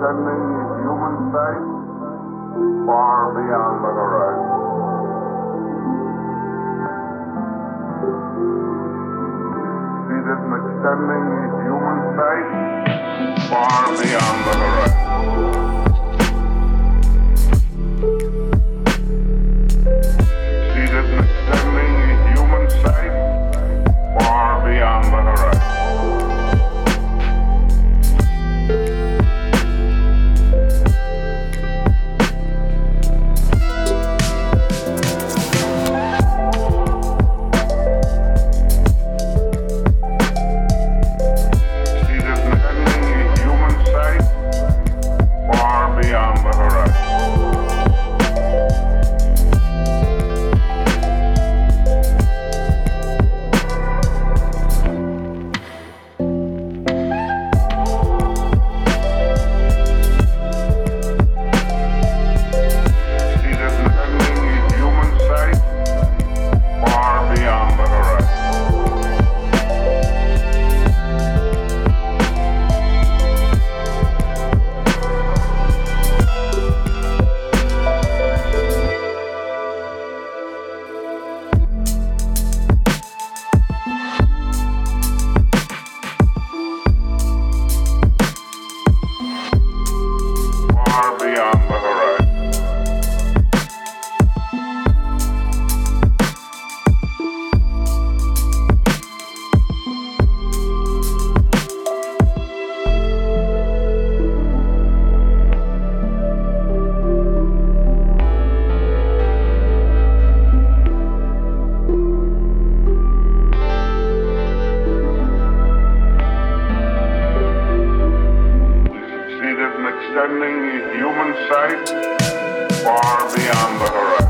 extending human sight far beyond the horizon. Extending human sight far beyond the horizon. extending human sight far beyond the horizon.